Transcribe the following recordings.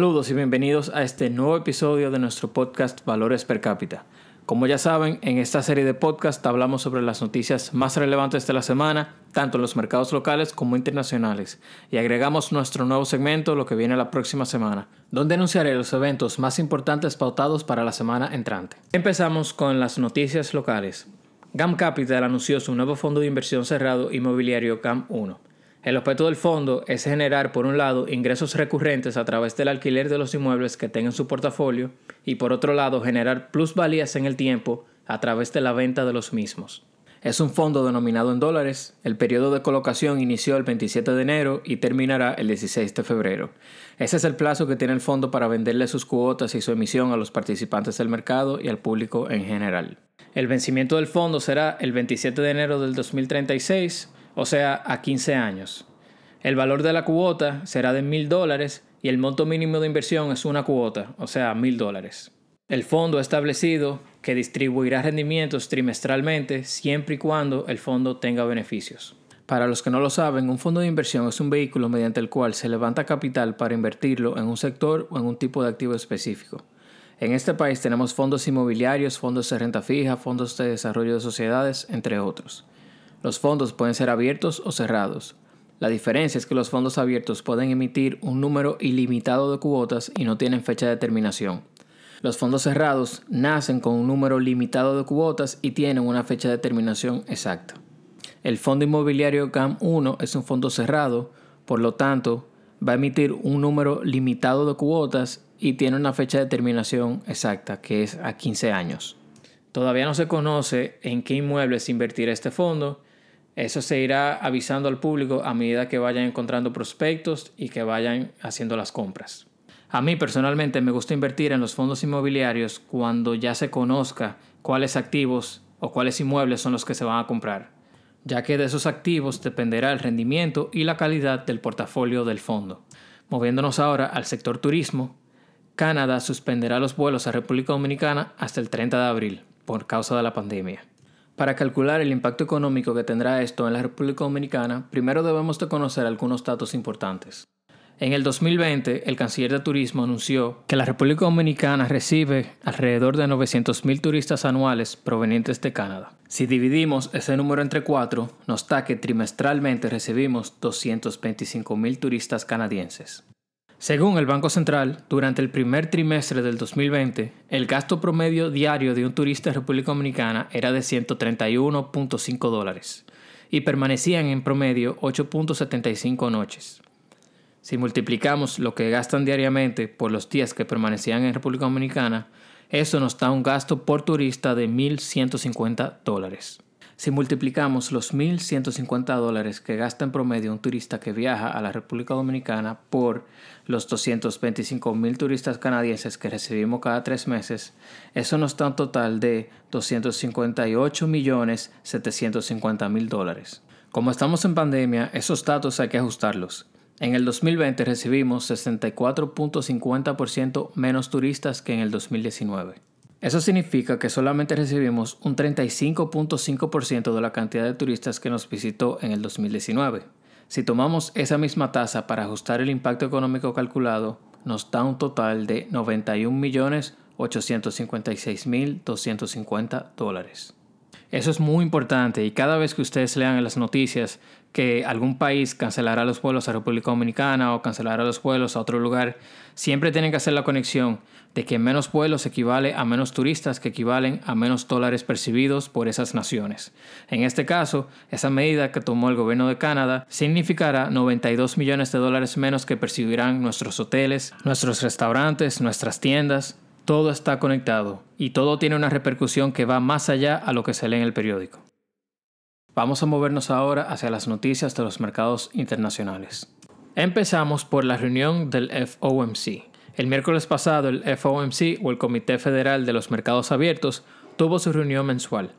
Saludos y bienvenidos a este nuevo episodio de nuestro podcast Valores per cápita. Como ya saben, en esta serie de podcast hablamos sobre las noticias más relevantes de la semana, tanto en los mercados locales como internacionales, y agregamos nuestro nuevo segmento, lo que viene la próxima semana, donde anunciaré los eventos más importantes pautados para la semana entrante. Empezamos con las noticias locales. GAM Capital anunció su nuevo fondo de inversión cerrado inmobiliario GAM 1 el objeto del fondo es generar, por un lado, ingresos recurrentes a través del alquiler de los inmuebles que tengan su portafolio y, por otro lado, generar plusvalías en el tiempo a través de la venta de los mismos. Es un fondo denominado en dólares. El periodo de colocación inició el 27 de enero y terminará el 16 de febrero. Ese es el plazo que tiene el fondo para venderle sus cuotas y su emisión a los participantes del mercado y al público en general. El vencimiento del fondo será el 27 de enero del 2036 o sea, a 15 años. El valor de la cuota será de mil dólares y el monto mínimo de inversión es una cuota, o sea, mil dólares. El fondo ha establecido que distribuirá rendimientos trimestralmente siempre y cuando el fondo tenga beneficios. Para los que no lo saben, un fondo de inversión es un vehículo mediante el cual se levanta capital para invertirlo en un sector o en un tipo de activo específico. En este país tenemos fondos inmobiliarios, fondos de renta fija, fondos de desarrollo de sociedades, entre otros. Los fondos pueden ser abiertos o cerrados. La diferencia es que los fondos abiertos pueden emitir un número ilimitado de cuotas y no tienen fecha de terminación. Los fondos cerrados nacen con un número limitado de cuotas y tienen una fecha de terminación exacta. El fondo inmobiliario GAM 1 es un fondo cerrado, por lo tanto, va a emitir un número limitado de cuotas y tiene una fecha de terminación exacta, que es a 15 años. Todavía no se conoce en qué inmuebles invertirá este fondo, eso se irá avisando al público a medida que vayan encontrando prospectos y que vayan haciendo las compras. A mí personalmente me gusta invertir en los fondos inmobiliarios cuando ya se conozca cuáles activos o cuáles inmuebles son los que se van a comprar, ya que de esos activos dependerá el rendimiento y la calidad del portafolio del fondo. Moviéndonos ahora al sector turismo, Canadá suspenderá los vuelos a República Dominicana hasta el 30 de abril por causa de la pandemia. Para calcular el impacto económico que tendrá esto en la República Dominicana, primero debemos de conocer algunos datos importantes. En el 2020, el canciller de turismo anunció que la República Dominicana recibe alrededor de 900.000 turistas anuales provenientes de Canadá. Si dividimos ese número entre cuatro, nos da que trimestralmente recibimos 225.000 turistas canadienses. Según el Banco Central, durante el primer trimestre del 2020, el gasto promedio diario de un turista en República Dominicana era de 131.5 dólares y permanecían en promedio 8.75 noches. Si multiplicamos lo que gastan diariamente por los días que permanecían en República Dominicana, eso nos da un gasto por turista de 1.150 dólares. Si multiplicamos los 1.150 dólares que gasta en promedio un turista que viaja a la República Dominicana por los 225.000 turistas canadienses que recibimos cada tres meses, eso nos da un total de 258.750.000 dólares. Como estamos en pandemia, esos datos hay que ajustarlos. En el 2020 recibimos 64.50% menos turistas que en el 2019. Eso significa que solamente recibimos un 35.5% de la cantidad de turistas que nos visitó en el 2019. Si tomamos esa misma tasa para ajustar el impacto económico calculado, nos da un total de 91.856.250 dólares. Eso es muy importante y cada vez que ustedes lean en las noticias que algún país cancelará los vuelos a República Dominicana o cancelará los vuelos a otro lugar, siempre tienen que hacer la conexión de que menos vuelos equivale a menos turistas que equivalen a menos dólares percibidos por esas naciones. En este caso, esa medida que tomó el gobierno de Canadá significará 92 millones de dólares menos que percibirán nuestros hoteles, nuestros restaurantes, nuestras tiendas. Todo está conectado y todo tiene una repercusión que va más allá a lo que se lee en el periódico. Vamos a movernos ahora hacia las noticias de los mercados internacionales. Empezamos por la reunión del FOMC. El miércoles pasado el FOMC o el Comité Federal de los Mercados Abiertos tuvo su reunión mensual.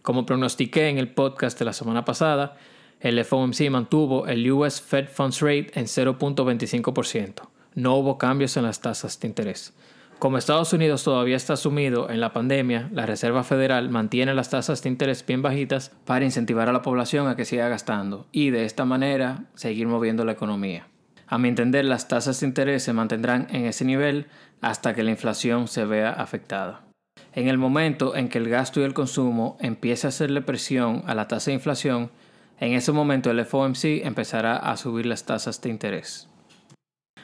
Como pronostiqué en el podcast de la semana pasada, el FOMC mantuvo el US Fed Funds Rate en 0.25%. No hubo cambios en las tasas de interés. Como Estados Unidos todavía está sumido en la pandemia, la Reserva Federal mantiene las tasas de interés bien bajitas para incentivar a la población a que siga gastando y de esta manera seguir moviendo la economía. A mi entender, las tasas de interés se mantendrán en ese nivel hasta que la inflación se vea afectada. En el momento en que el gasto y el consumo empiece a hacerle presión a la tasa de inflación, en ese momento el FOMC empezará a subir las tasas de interés.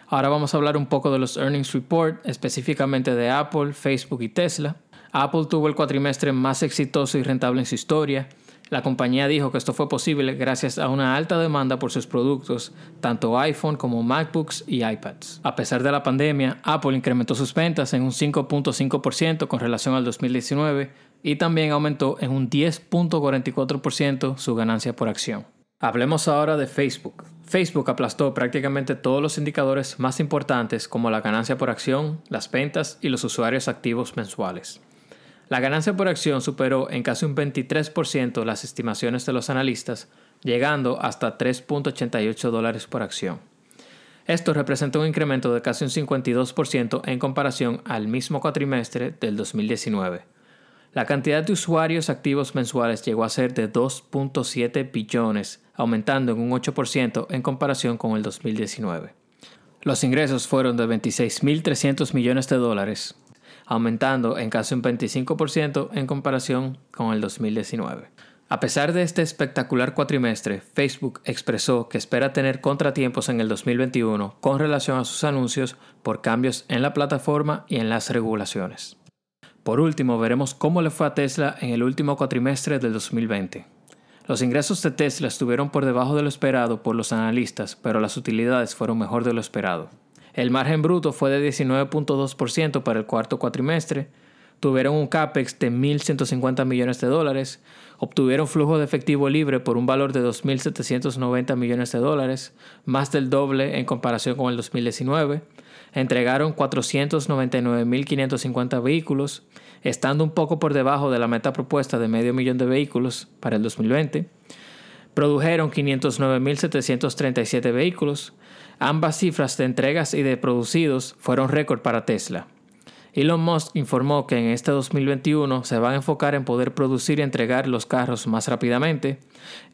Ahora vamos a hablar un poco de los earnings report, específicamente de Apple, Facebook y Tesla. Apple tuvo el cuatrimestre más exitoso y rentable en su historia, la compañía dijo que esto fue posible gracias a una alta demanda por sus productos, tanto iPhone como MacBooks y iPads. A pesar de la pandemia, Apple incrementó sus ventas en un 5.5% con relación al 2019 y también aumentó en un 10.44% su ganancia por acción. Hablemos ahora de Facebook. Facebook aplastó prácticamente todos los indicadores más importantes como la ganancia por acción, las ventas y los usuarios activos mensuales. La ganancia por acción superó en casi un 23% las estimaciones de los analistas, llegando hasta 3.88 dólares por acción. Esto representa un incremento de casi un 52% en comparación al mismo cuatrimestre del 2019. La cantidad de usuarios activos mensuales llegó a ser de 2.7 billones, aumentando en un 8% en comparación con el 2019. Los ingresos fueron de 26.300 millones de dólares, aumentando en casi un 25% en comparación con el 2019. A pesar de este espectacular cuatrimestre, Facebook expresó que espera tener contratiempos en el 2021 con relación a sus anuncios por cambios en la plataforma y en las regulaciones. Por último, veremos cómo le fue a Tesla en el último cuatrimestre del 2020. Los ingresos de Tesla estuvieron por debajo de lo esperado por los analistas, pero las utilidades fueron mejor de lo esperado. El margen bruto fue de 19.2% para el cuarto cuatrimestre. Tuvieron un CAPEX de 1.150 millones de dólares. Obtuvieron flujo de efectivo libre por un valor de 2.790 millones de dólares, más del doble en comparación con el 2019. Entregaron 499.550 vehículos, estando un poco por debajo de la meta propuesta de medio millón de vehículos para el 2020. Produjeron 509.737 vehículos, Ambas cifras de entregas y de producidos fueron récord para Tesla. Elon Musk informó que en este 2021 se va a enfocar en poder producir y entregar los carros más rápidamente,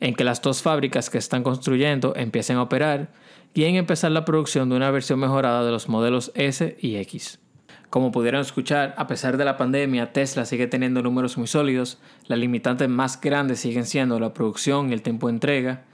en que las dos fábricas que están construyendo empiecen a operar y en empezar la producción de una versión mejorada de los modelos S y X. Como pudieron escuchar, a pesar de la pandemia, Tesla sigue teniendo números muy sólidos, las limitantes más grandes siguen siendo la producción y el tiempo de entrega,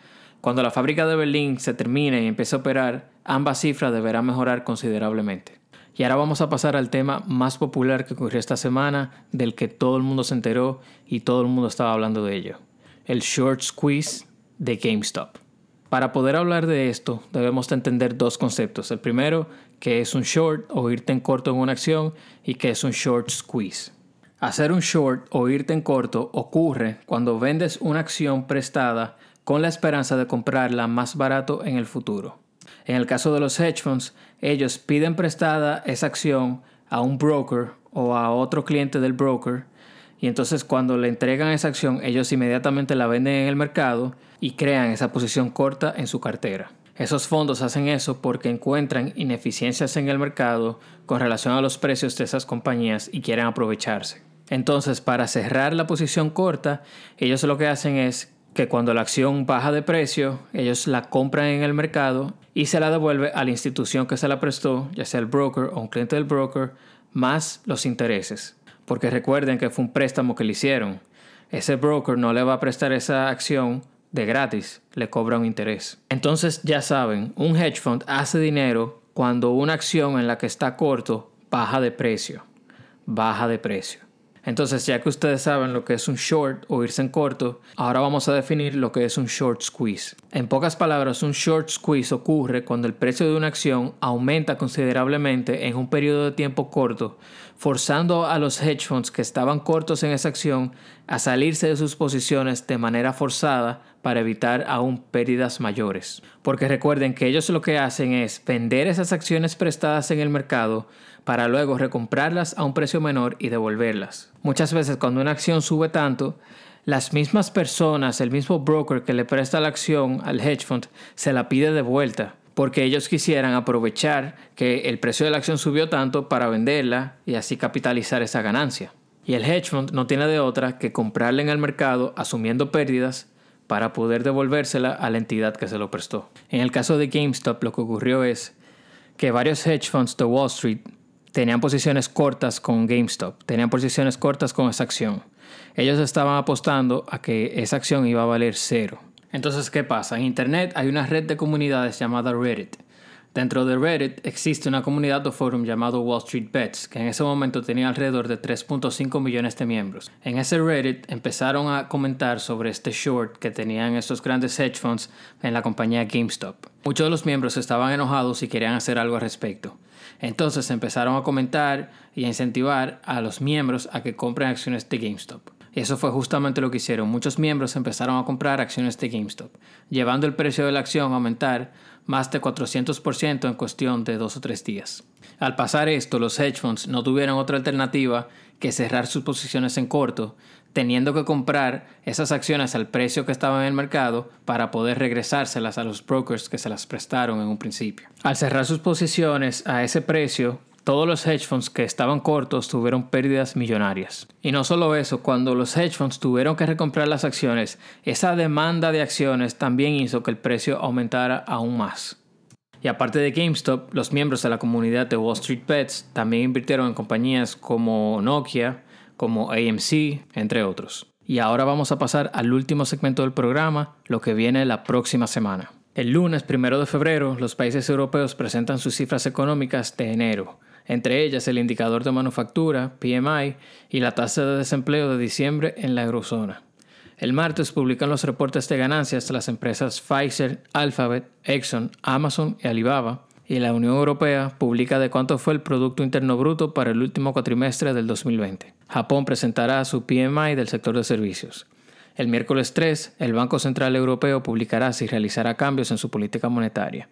cuando la fábrica de Berlín se termine y empiece a operar, ambas cifras deberán mejorar considerablemente. Y ahora vamos a pasar al tema más popular que ocurrió esta semana, del que todo el mundo se enteró y todo el mundo estaba hablando de ello. El short squeeze de GameStop. Para poder hablar de esto, debemos entender dos conceptos. El primero, que es un short o irte en corto en una acción, y que es un short squeeze. Hacer un short o irte en corto ocurre cuando vendes una acción prestada con la esperanza de comprarla más barato en el futuro. En el caso de los hedge funds, ellos piden prestada esa acción a un broker o a otro cliente del broker y entonces cuando le entregan esa acción ellos inmediatamente la venden en el mercado y crean esa posición corta en su cartera. Esos fondos hacen eso porque encuentran ineficiencias en el mercado con relación a los precios de esas compañías y quieren aprovecharse. Entonces, para cerrar la posición corta, ellos lo que hacen es que cuando la acción baja de precio, ellos la compran en el mercado y se la devuelve a la institución que se la prestó, ya sea el broker o un cliente del broker, más los intereses. Porque recuerden que fue un préstamo que le hicieron. Ese broker no le va a prestar esa acción de gratis, le cobra un interés. Entonces ya saben, un hedge fund hace dinero cuando una acción en la que está corto baja de precio. Baja de precio. Entonces, ya que ustedes saben lo que es un short o irse en corto, ahora vamos a definir lo que es un short squeeze. En pocas palabras, un short squeeze ocurre cuando el precio de una acción aumenta considerablemente en un periodo de tiempo corto, forzando a los hedge funds que estaban cortos en esa acción a salirse de sus posiciones de manera forzada para evitar aún pérdidas mayores. Porque recuerden que ellos lo que hacen es vender esas acciones prestadas en el mercado para luego recomprarlas a un precio menor y devolverlas. Muchas veces cuando una acción sube tanto, las mismas personas, el mismo broker que le presta la acción al hedge fund, se la pide de vuelta, porque ellos quisieran aprovechar que el precio de la acción subió tanto para venderla y así capitalizar esa ganancia. Y el hedge fund no tiene de otra que comprarla en el mercado asumiendo pérdidas para poder devolvérsela a la entidad que se lo prestó. En el caso de GameStop lo que ocurrió es que varios hedge funds de Wall Street tenían posiciones cortas con GameStop, tenían posiciones cortas con esa acción. Ellos estaban apostando a que esa acción iba a valer cero. Entonces, ¿qué pasa? En Internet hay una red de comunidades llamada Reddit. Dentro de Reddit existe una comunidad o forum llamado Wall Street Bets, que en ese momento tenía alrededor de 3.5 millones de miembros. En ese Reddit empezaron a comentar sobre este short que tenían estos grandes hedge funds en la compañía GameStop. Muchos de los miembros estaban enojados y querían hacer algo al respecto. Entonces empezaron a comentar y a incentivar a los miembros a que compren acciones de GameStop. Y eso fue justamente lo que hicieron. Muchos miembros empezaron a comprar acciones de GameStop, llevando el precio de la acción a aumentar más de 400% en cuestión de dos o tres días. Al pasar esto, los hedge funds no tuvieron otra alternativa que cerrar sus posiciones en corto, teniendo que comprar esas acciones al precio que estaba en el mercado para poder regresárselas a los brokers que se las prestaron en un principio. Al cerrar sus posiciones a ese precio, todos los hedge funds que estaban cortos tuvieron pérdidas millonarias. Y no solo eso, cuando los hedge funds tuvieron que recomprar las acciones, esa demanda de acciones también hizo que el precio aumentara aún más. Y aparte de GameStop, los miembros de la comunidad de Wall Street Bets también invirtieron en compañías como Nokia, como AMC, entre otros. Y ahora vamos a pasar al último segmento del programa, lo que viene la próxima semana. El lunes primero de febrero, los países europeos presentan sus cifras económicas de enero entre ellas el indicador de manufactura, PMI, y la tasa de desempleo de diciembre en la eurozona. El martes publican los reportes de ganancias de las empresas Pfizer, Alphabet, Exxon, Amazon y Alibaba, y la Unión Europea publica de cuánto fue el Producto Interno Bruto para el último cuatrimestre del 2020. Japón presentará su PMI del sector de servicios. El miércoles 3, el Banco Central Europeo publicará si realizará cambios en su política monetaria.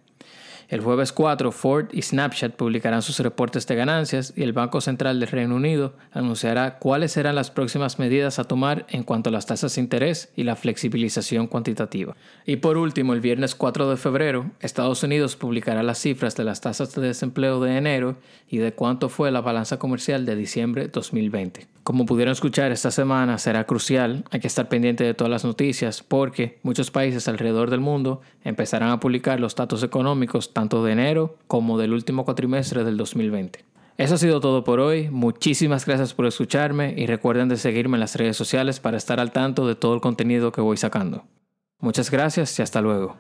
El jueves 4, Ford y Snapchat publicarán sus reportes de ganancias y el Banco Central del Reino Unido anunciará cuáles serán las próximas medidas a tomar en cuanto a las tasas de interés y la flexibilización cuantitativa. Y por último, el viernes 4 de febrero, Estados Unidos publicará las cifras de las tasas de desempleo de enero y de cuánto fue la balanza comercial de diciembre 2020. Como pudieron escuchar, esta semana será crucial, hay que estar pendiente de todas las noticias porque muchos países alrededor del mundo empezarán a publicar los datos económicos tanto de enero como del último cuatrimestre del 2020. Eso ha sido todo por hoy, muchísimas gracias por escucharme y recuerden de seguirme en las redes sociales para estar al tanto de todo el contenido que voy sacando. Muchas gracias y hasta luego.